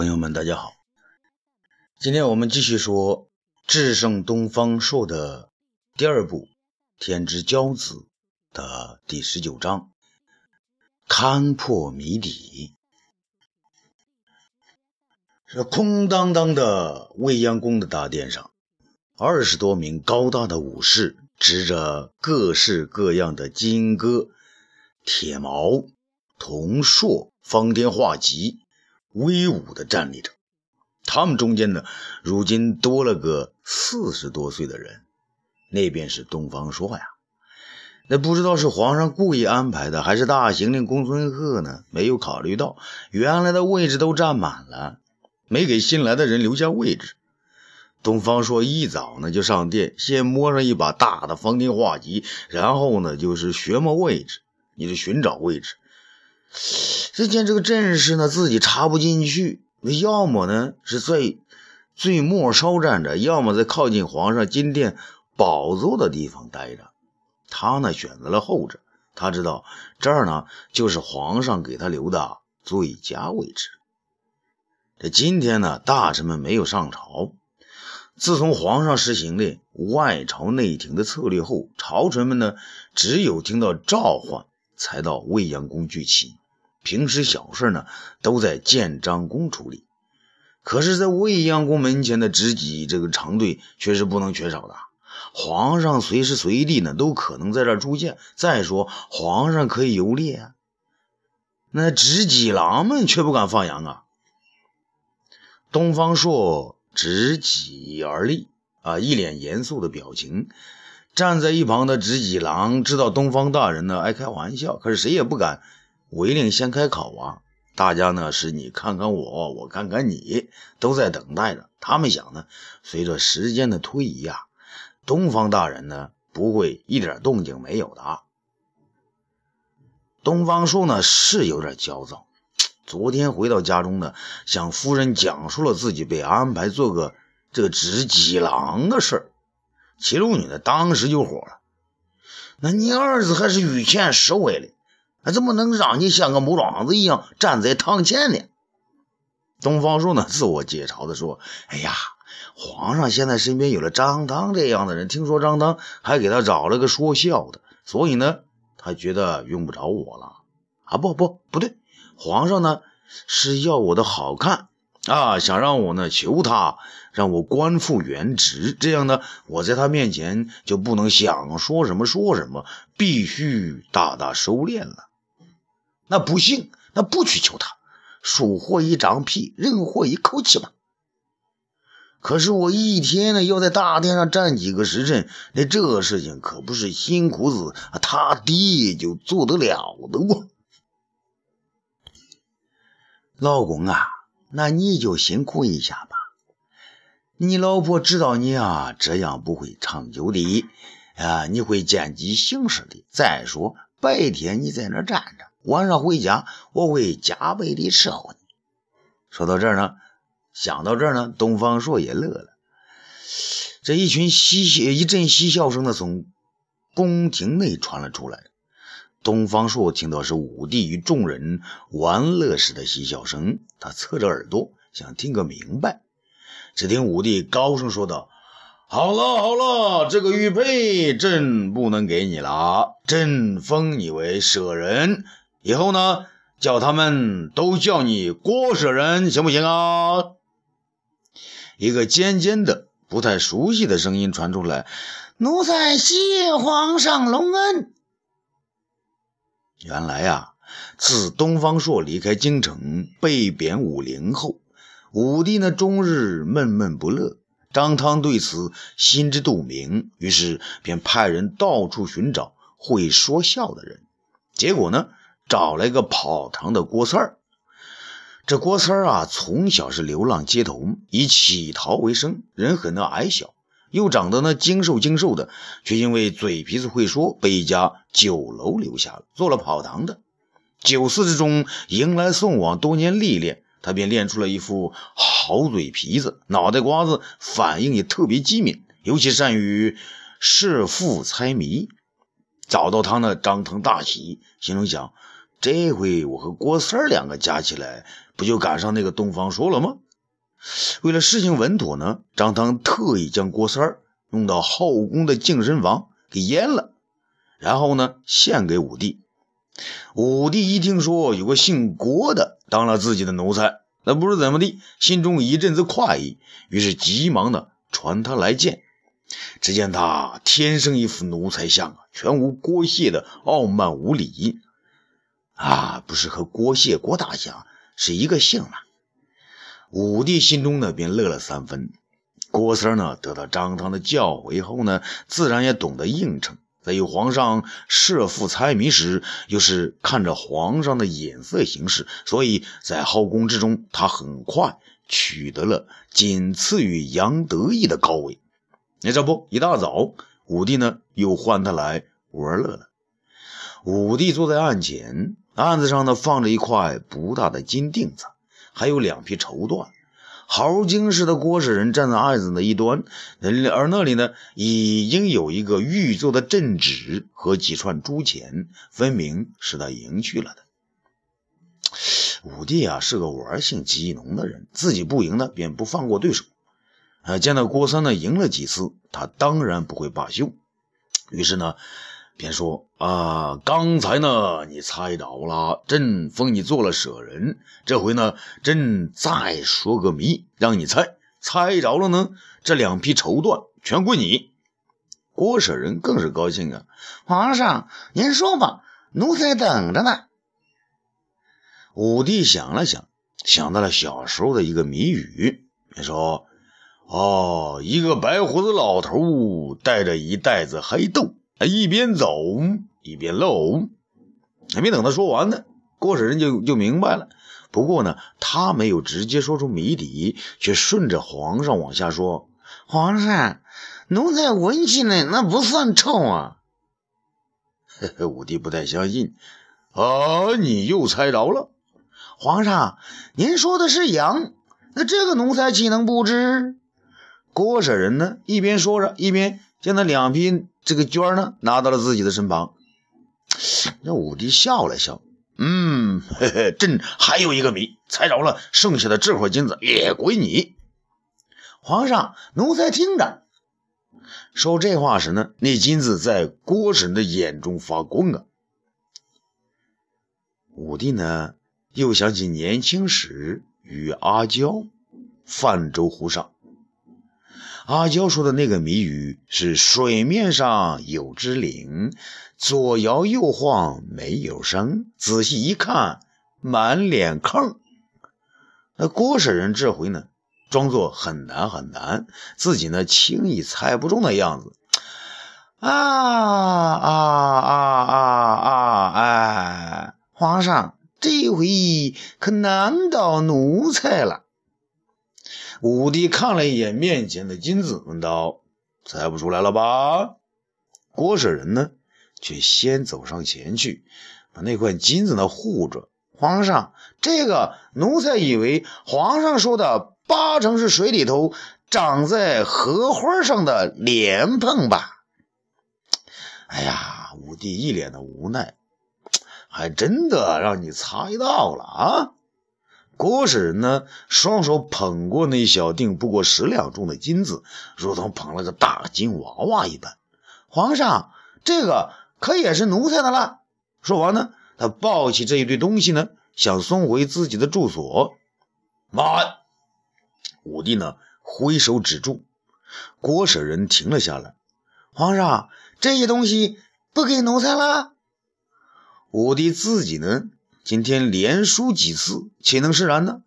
朋友们，大家好。今天我们继续说智胜东方朔的第二部《天之骄子》的第十九章——勘破谜底。这空荡荡的未央宫的大殿上，二十多名高大的武士执着各式各样的金戈、铁矛、铜槊、方天画戟。威武的站立着，他们中间呢，如今多了个四十多岁的人，那便是东方朔呀。那不知道是皇上故意安排的，还是大行令公孙贺呢？没有考虑到原来的位置都占满了，没给新来的人留下位置。东方朔一早呢就上殿，先摸上一把大的方天画戟，然后呢就是寻摸位置，你是寻找位置。只见这个阵势呢，自己插不进去，要么呢是在最末梢站着，要么在靠近皇上金殿宝座的地方待着。他呢选择了后者，他知道这儿呢就是皇上给他留的最佳位置。这今天呢，大臣们没有上朝。自从皇上实行的外朝内廷的策略后，朝臣们呢只有听到召唤才到未央宫聚齐。平时小事呢，都在建章宫处理。可是，在未央宫门前的知己这个长队却是不能缺少的。皇上随时随地呢，都可能在这儿出现。再说，皇上可以游猎啊，那知己郎们却不敢放羊啊。东方朔执戟而立，啊，一脸严肃的表情。站在一旁的执戟郎知道东方大人呢爱开玩笑，可是谁也不敢。违令先开口啊！大家呢是你看看我，我看看你，都在等待着。他们想呢，随着时间的推移啊，东方大人呢不会一点动静没有的。东方朔呢是有点焦躁，昨天回到家中呢，向夫人讲述了自己被安排做个这个执戟郎的事儿。齐鲁女呢当时就火了：“那你儿子还是御前侍卫嘞？”那怎么能让你像个木桩子一样站在堂前呢？东方朔呢，自我解嘲的说：“哎呀，皇上现在身边有了张汤这样的人，听说张汤还给他找了个说笑的，所以呢，他觉得用不着我了。啊，不不不对，皇上呢是要我的好看啊，想让我呢求他让我官复原职，这样呢，我在他面前就不能想说什么说什么，必须大大收敛了。”那不行，那不去求他，树活一张皮，人活一口气嘛。可是我一天呢要在大殿上站几个时辰，那这事情可不是辛苦子他爹就做得了的哦。老公啊，那你就辛苦一下吧。你老婆知道你啊这样不会长久的啊，你会见机行事的。再说白天你在那站着。晚上回家，我会加倍的伺候你。说到这儿呢，想到这儿呢，东方朔也乐了。这一群嬉笑，一阵嬉笑声呢，从宫廷内传了出来。东方朔听到是武帝与众人玩乐时的嬉笑声，他侧着耳朵想听个明白。只听武帝高声说道。好了好了，这个玉佩朕不能给你了，朕封你为舍人。以后呢，叫他们都叫你郭舍人，行不行啊？一个尖尖的、不太熟悉的声音传出来：“奴才谢皇上隆恩。”原来呀，自东方朔离开京城被贬武陵后，武帝呢终日闷闷不乐。张汤对此心知肚明，于是便派人到处寻找会说笑的人。结果呢？找来个跑堂的郭三儿，这郭三儿啊，从小是流浪街头，以乞讨为生，人很的矮小，又长得呢精瘦精瘦的，却因为嘴皮子会说，被一家酒楼留下了，做了跑堂的。酒肆之中迎来送往，多年历练，他便练出了一副好嘴皮子，脑袋瓜子反应也特别机敏，尤其善于设伏猜谜。找到他呢，张腾大喜，心中想。这回我和郭三儿两个加起来，不就赶上那个东方朔了吗？为了事情稳妥呢，张汤特意将郭三儿弄到后宫的净身房给阉了，然后呢献给武帝。武帝一听说有个姓郭的当了自己的奴才，那不知怎么地，心中一阵子快意，于是急忙的传他来见。只见他天生一副奴才相啊，全无郭谢的傲慢无礼啊，不是和郭谢郭大侠是一个姓嘛？武帝心中呢便乐了三分。郭三呢得到张汤的教诲后呢，自然也懂得应承。在与皇上设伏猜谜时，又是看着皇上的眼色行事，所以在后宫之中，他很快取得了仅次于杨得意的高位。那这不，一大早，武帝呢又唤他来玩乐了。武帝坐在案前，案子上呢放着一块不大的金锭子，还有两匹绸缎。豪惊似的郭氏人站在案子的一端，而那里呢，已经有一个玉做的镇纸和几串珠钱，分明是他赢去了的。武帝啊，是个玩性极浓的人，自己不赢呢，便不放过对手。啊，见到郭三呢赢了几次，他当然不会罢休，于是呢。便说啊，刚才呢，你猜着了，朕封你做了舍人。这回呢，朕再说个谜，让你猜。猜着了呢，这两匹绸缎全归你。郭舍人更是高兴啊！皇上，您说吧，奴才等着呢。武帝想了想，想到了小时候的一个谜语，便说：“哦，一个白胡子老头带着一袋子黑豆。”一边走一边漏，还没等他说完呢，郭舍人就就明白了。不过呢，他没有直接说出谜底，却顺着皇上往下说：“皇上，奴才闻起来那不算臭啊。”武帝不太相信：“啊，你又猜着了？皇上，您说的是羊，那这个奴才岂能不知？”郭舍人呢，一边说着，一边将那两匹。这个绢呢，拿到了自己的身旁。那武帝笑了笑，嗯，嘿嘿，朕还有一个谜，猜着了，剩下的这块金子也归你。皇上，奴才听着。说这话时呢，那金子在郭神的眼中发光啊。武帝呢，又想起年轻时与阿娇泛舟湖上。阿娇说的那个谜语是：水面上有只灵，左摇右晃没有声。仔细一看，满脸坑。那郭舍人这回呢，装作很难很难，自己呢轻易猜不中的样子。啊啊啊啊啊！哎，皇上，这回可难倒奴才了。武帝看了一眼面前的金子，问道：“猜不出来了吧？”郭舍人呢，却先走上前去，把那块金子呢护着。皇上，这个奴才以为皇上说的八成是水里头长在荷花上的莲蓬吧？哎呀，武帝一脸的无奈，还真的让你猜到了啊！郭舍人呢，双手捧过那小锭不过十两重的金子，如同捧了个大金娃娃一般。皇上，这个可也是奴才的了。说完呢，他抱起这一堆东西呢，想送回自己的住所。慢！武帝呢，挥手止住。郭舍人停了下来。皇上，这些东西不给奴才了。武帝自己呢？今天连输几次，岂能释然呢？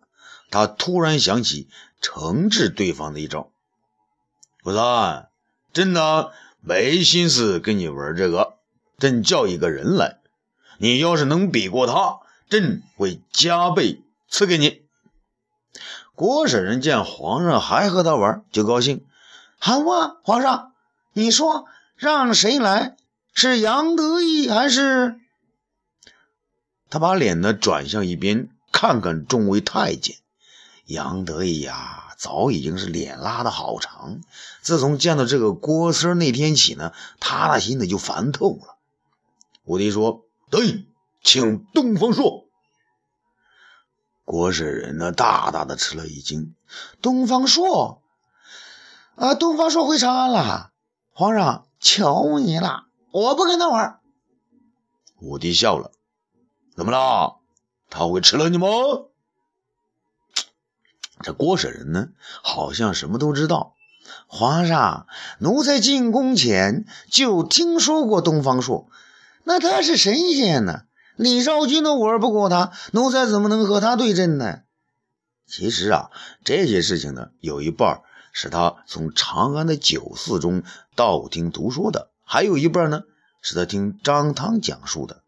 他突然想起惩治对方的一招。不三，朕呢没心思跟你玩这个。朕叫一个人来，你要是能比过他，朕会加倍赐给你。郭舍人见皇上还和他玩，就高兴。好啊，皇上，你说让谁来？是杨得意还是？他把脸呢转向一边，看看众位太监。杨得意呀，早已经是脸拉的好长。自从见到这个郭三那天起呢，他的心里就烦透了。武帝说：“对，请东方朔。郭婶人呢，大大的吃了一惊。东方朔啊，东方朔回长安了。皇上，求你了，我不跟他玩。武帝笑了，怎么了？他会吃了你吗？这郭舍人呢，好像什么都知道。皇上，奴才进宫前就听说过东方朔，那他是神仙呢。李少君都玩不过他，奴才怎么能和他对阵呢？其实啊，这些事情呢，有一半是他从长安的酒肆中道听途说的，还有一半呢，是他听张汤讲述的。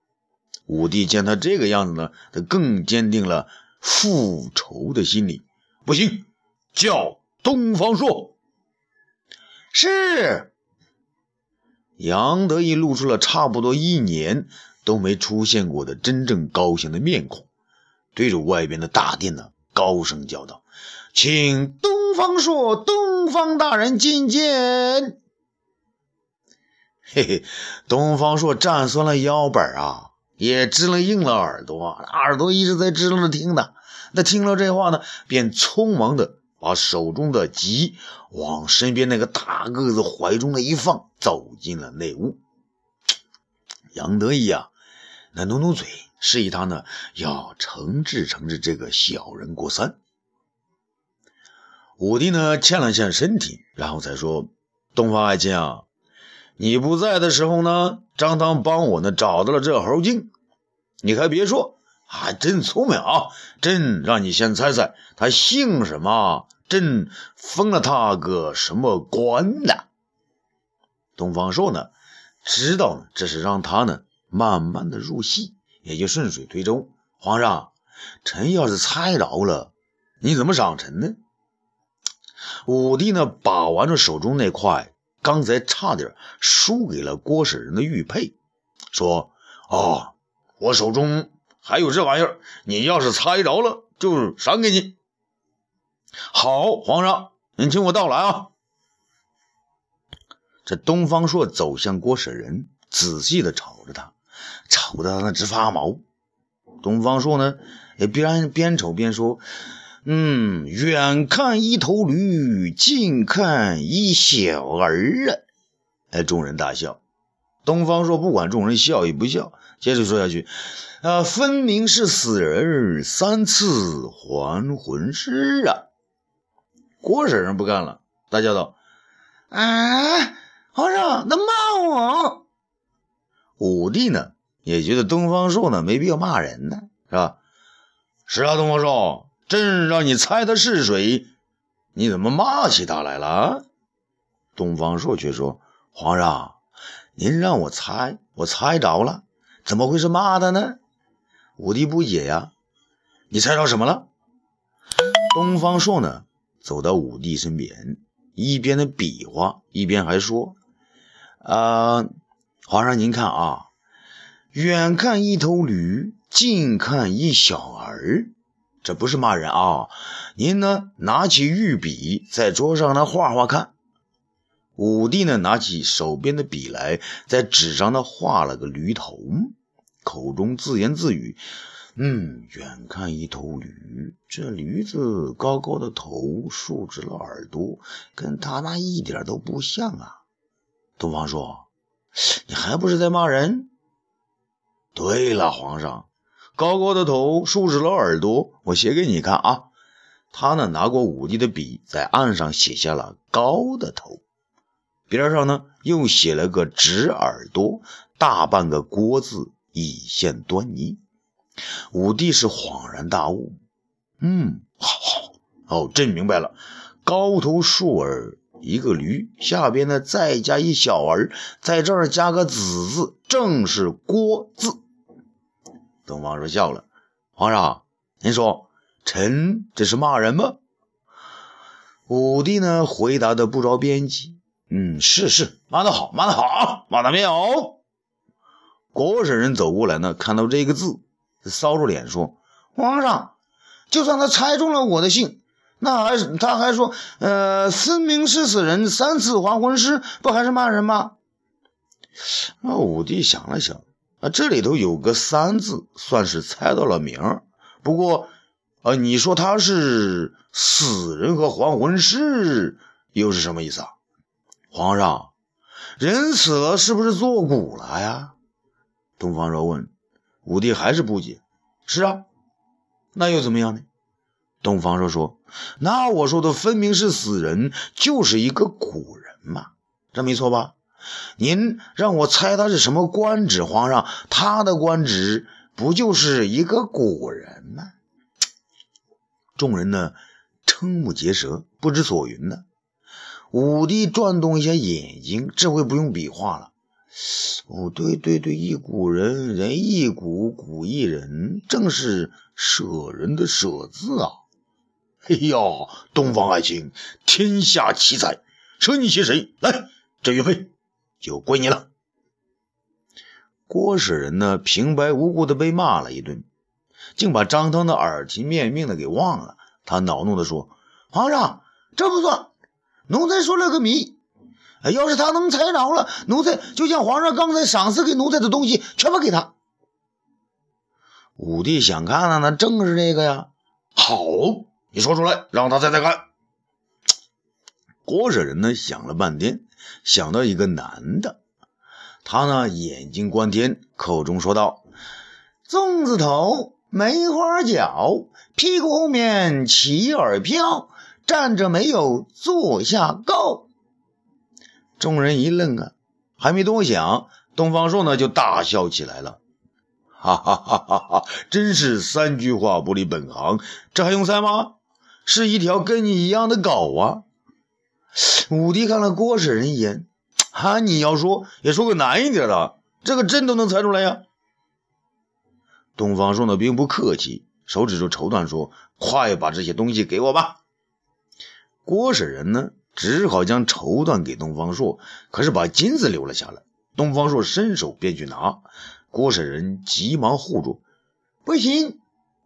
武帝见他这个样子呢，他更坚定了复仇的心理。不行，叫东方朔。是。杨得意露出了差不多一年。都没出现过的真正高兴的面孔，对着外边的大殿呢，高声叫道：“请东方朔东方大人觐见。”嘿嘿，东方朔站酸了腰板啊，也支了硬了耳朵，耳朵一直在支棱着听呢。那听了这话呢，便匆忙的把手中的戟往身边那个大个子怀中的一放，走进了内屋。杨得意啊！那努努嘴，示意他呢要惩治惩治这个小人过三。武帝呢欠了欠身体，然后才说：“东方爱卿啊，你不在的时候呢，张汤帮我呢找到了这猴精。你还别说，还真聪明啊！朕让你先猜猜他姓什么，朕封了他个什么官呢？”东方朔呢知道，这是让他呢。慢慢的入戏，也就顺水推舟。皇上，臣要是猜着了，你怎么赏臣呢？武帝呢，把玩着手中那块刚才差点输给了郭舍人的玉佩，说：“哦，我手中还有这玩意儿，你要是猜着了，就赏给你。”好，皇上，您听我道来啊。这东方朔走向郭舍人，仔细的瞅着他。瞅得那直发毛。东方朔呢，也边边瞅边说：“嗯，远看一头驴，近看一小儿啊！”哎，众人大笑。东方朔不管众人笑与不笑，接着说下去：“啊，分明是死人三次还魂师啊！”郭婶婶不干了，大叫道：“啊，皇上，他骂我！”武帝呢？也觉得东方朔呢没必要骂人呢，是吧？是啊，东方朔，朕让你猜他是谁，你怎么骂起他来了？东方朔却说：“皇上，您让我猜，我猜着了，怎么会是骂他呢？”武帝不解呀，你猜着什么了？东方朔呢走到武帝身边，一边的比划，一边还说：“啊，皇上您看啊。”远看一头驴，近看一小儿，这不是骂人啊！您呢，拿起玉笔在桌上呢画画看。武帝呢，拿起手边的笔来，在纸上呢画了个驴头，口中自言自语：“嗯，远看一头驴，这驴子高高的头，竖直了耳朵，跟他那一点都不像啊！”东方朔，你还不是在骂人？对了，皇上，高高的头，竖直了耳朵，我写给你看啊。他呢，拿过武帝的笔，在案上写下了“高的头”，边上呢又写了个“直耳朵”，大半个“郭”字，以现端倪。武帝是恍然大悟，嗯，好好哦，朕明白了，高头竖耳，一个驴，下边呢再加一小儿，在这儿加个“子”字，正是“郭”字。东方朔笑了，皇上，您说臣这是骂人吗？武帝呢回答的不着边际，嗯，是是，骂得好，骂得好，骂得妙。郭婶人走过来呢，看到这个字，搔着脸说：“皇上，就算他猜中了我的姓，那还是他还说，呃，分明是死人三次还魂师，不还是骂人吗？”那武帝想了想。这里头有个三字，算是猜到了名儿。不过，啊，你说他是死人和还魂师，又是什么意思啊？皇上，人死了是不是做骨了呀？东方朔问。武帝还是不解。是啊，那又怎么样呢？东方朔说：“那我说的分明是死人，就是一个古人嘛，这没错吧？您让我猜他是什么官职，皇上，他的官职不就是一个古人吗？”众人呢，瞠目结舌，不知所云呢。武帝转动一下眼睛，这回不用比划了。哦，对对对，一古人，人一古，古一人，正是舍人的舍字啊。哎呀，东方爱卿，天下奇才，舍你写谁？来，这岳飞就归你了。郭舍人呢，平白无故的被骂了一顿，竟把张汤的耳提面命的给忘了。他恼怒的说：“皇上，这不算，奴才说了个谜，要是他能猜着了，奴才就将皇上刚才赏赐给奴才的东西全部给他。”武帝想看的那正是这个呀。好。你说出来，让他猜猜看。郭舍人呢想了半天，想到一个男的，他呢眼睛观天，口中说道：“粽子头，梅花脚，屁股后面起耳飘，站着没有坐下高。”众人一愣啊，还没多想，东方朔呢就大笑起来了，哈哈哈哈哈！真是三句话不离本行，这还用猜吗？是一条跟你一样的狗啊！武帝看了郭舍人一眼，哈，你要说也说个难一点的，这个真都能猜出来呀。东方朔呢并不客气，手指着绸缎说：“快把这些东西给我吧。”郭舍人呢只好将绸缎给东方朔，可是把金子留了下来。东方朔伸手便去拿，郭舍人急忙护住：“不行，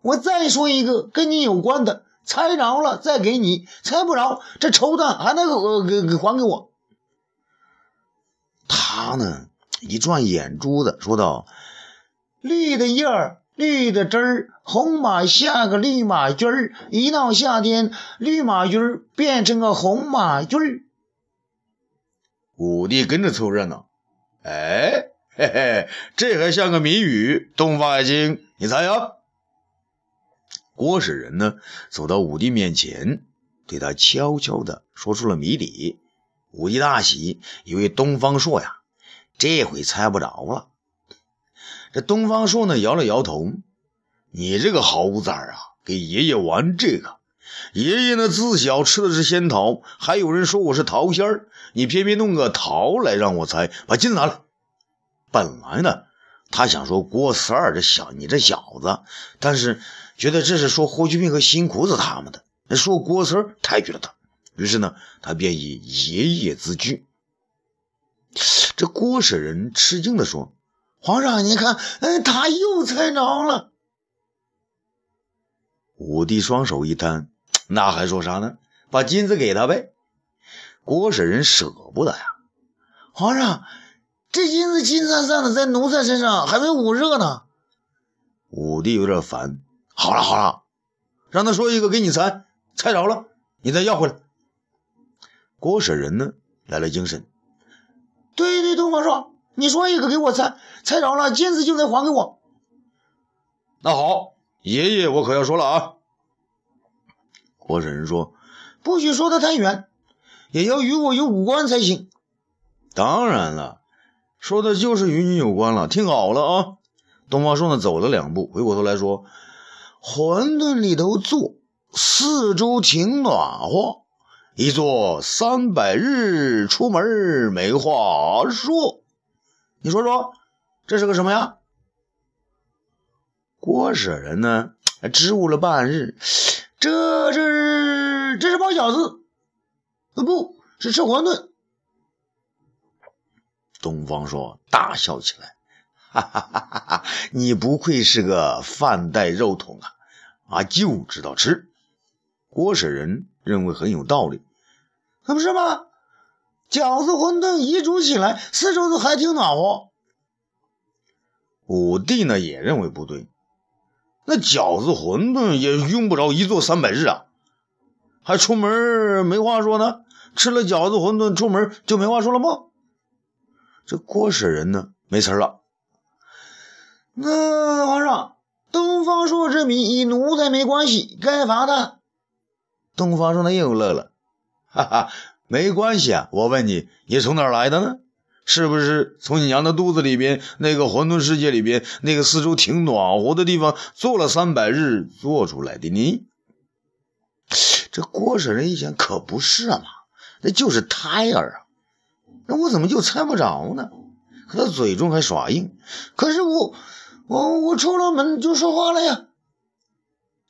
我再说一个跟你有关的。”猜着了再给你，猜不着这绸缎还得给给还给我。他呢一转眼珠子，说道：“绿的叶儿，绿的枝儿，红马下个绿马驹儿，一到夏天，绿马驹儿变成个红马驹儿。”武帝跟着凑热闹，哎嘿嘿，这还像个谜语。东方爱卿，你猜呀？郭使人呢，走到武帝面前，对他悄悄地说出了谜底。武帝大喜，以为东方朔呀，这回猜不着了。这东方朔呢，摇了摇头：“你这个猴子啊，给爷爷玩这个！爷爷呢，自小吃的是仙桃，还有人说我是桃仙儿，你偏偏弄个桃来让我猜，把金拿来。本来呢，他想说郭四儿这小你这小子，但是……觉得这是说霍去病和辛苦子他们的，说郭四抬举了他，于是呢，他便以爷爷自居。这郭舍人吃惊的说：“皇上，你看，嗯，他又猜着了。”武帝双手一摊：“那还说啥呢？把金子给他呗。”郭舍人舍不得呀，皇上，这金子金灿灿的在奴才身上还没捂热呢。武帝有点烦。好了好了，让他说一个给你猜，猜着了你再要回来。郭舍人呢来了精神，对对，东方朔，你说一个给我猜，猜着了金子就得还给我。那好，爷爷我可要说了啊。郭舍人说，不许说的太远，也要与我有五关才行。当然了，说的就是与你有关了，听好了啊。东方朔呢走了两步，回过头来说。馄饨里头坐，四周挺暖和。一坐三百日，出门没话说。你说说，这是个什么呀？郭舍人呢，支吾了半日，这是这是包饺子，不是吃馄饨。东方朔大笑起来。哈哈哈哈哈！你不愧是个饭袋肉桶啊，啊，就知道吃。郭舍人认为很有道理，可不是吗？饺子、馄饨一煮起来，四周都还挺暖和。武帝呢也认为不对，那饺子馄饨也用不着一做三百日啊，还出门没话说呢？吃了饺子馄饨出门就没话说了吗？这郭婶人呢没词了。那皇上，东方朔之谜与奴才没关系，该罚他。东方朔呢又乐了，哈哈，没关系啊！我问你，你从哪儿来的呢？是不是从你娘的肚子里边那个混沌世界里边那个四周挺暖和的地方坐了三百日做出来的呢？这郭舍人一想，可不是嘛，那就是胎儿啊！那我怎么就猜不着呢？可他嘴中还耍硬。可是我。我我出了门就说话了呀！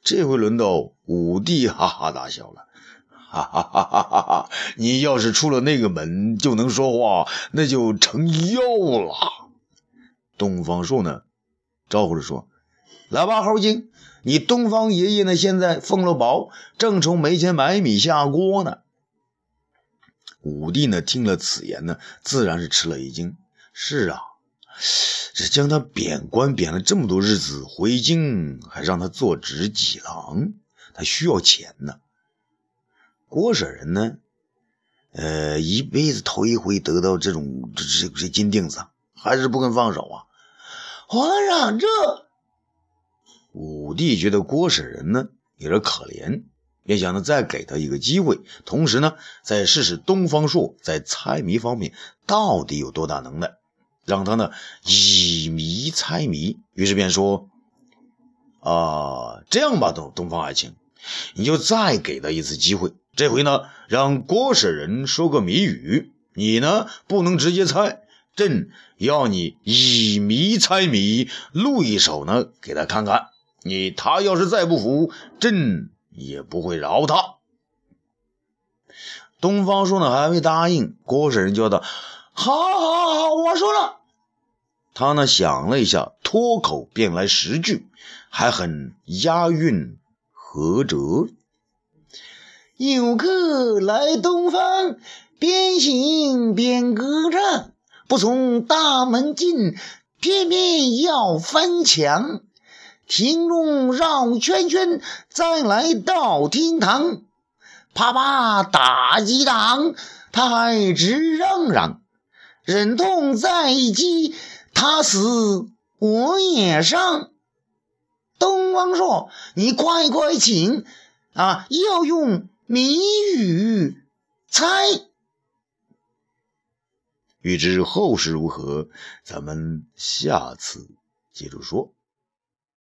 这回轮到武帝哈哈大笑了，哈哈哈哈哈哈！你要是出了那个门就能说话，那就成妖了。东方朔呢，招呼着说：“来吧，猴精，你东方爷爷呢，现在封了宝，正愁没钱买米下锅呢。”武帝呢，听了此言呢，自然是吃了一惊。是啊。这将他贬官贬了这么多日子，回京还让他做执戟郎，他需要钱呢。郭婶人呢，呃，一辈子头一回得到这种这这这金锭子，还是不肯放手啊。皇上，这武帝觉得郭婶人呢有点可怜，便想着再给他一个机会，同时呢，再试试东方朔在猜谜方面到底有多大能耐。让他呢以谜猜谜，于是便说：“啊，这样吧，东东方爱卿，你就再给他一次机会。这回呢，让郭舍人说个谜语，你呢不能直接猜，朕要你以谜猜谜，录一首呢给他看看。你他要是再不服，朕也不会饶他。”东方朔呢还未答应，郭舍人叫道。好，好，好，我说了。他呢想了一下，脱口便来十句，还很押韵合辙。有客来东方，边行边歌唱，不从大门进，偏偏要翻墙。庭中绕圈圈，再来到厅堂，啪啪打几档，他还直嚷嚷。忍痛再击，他死我也伤。东方朔，你快快请啊！要用谜语猜。欲知后事如何，咱们下次接着说。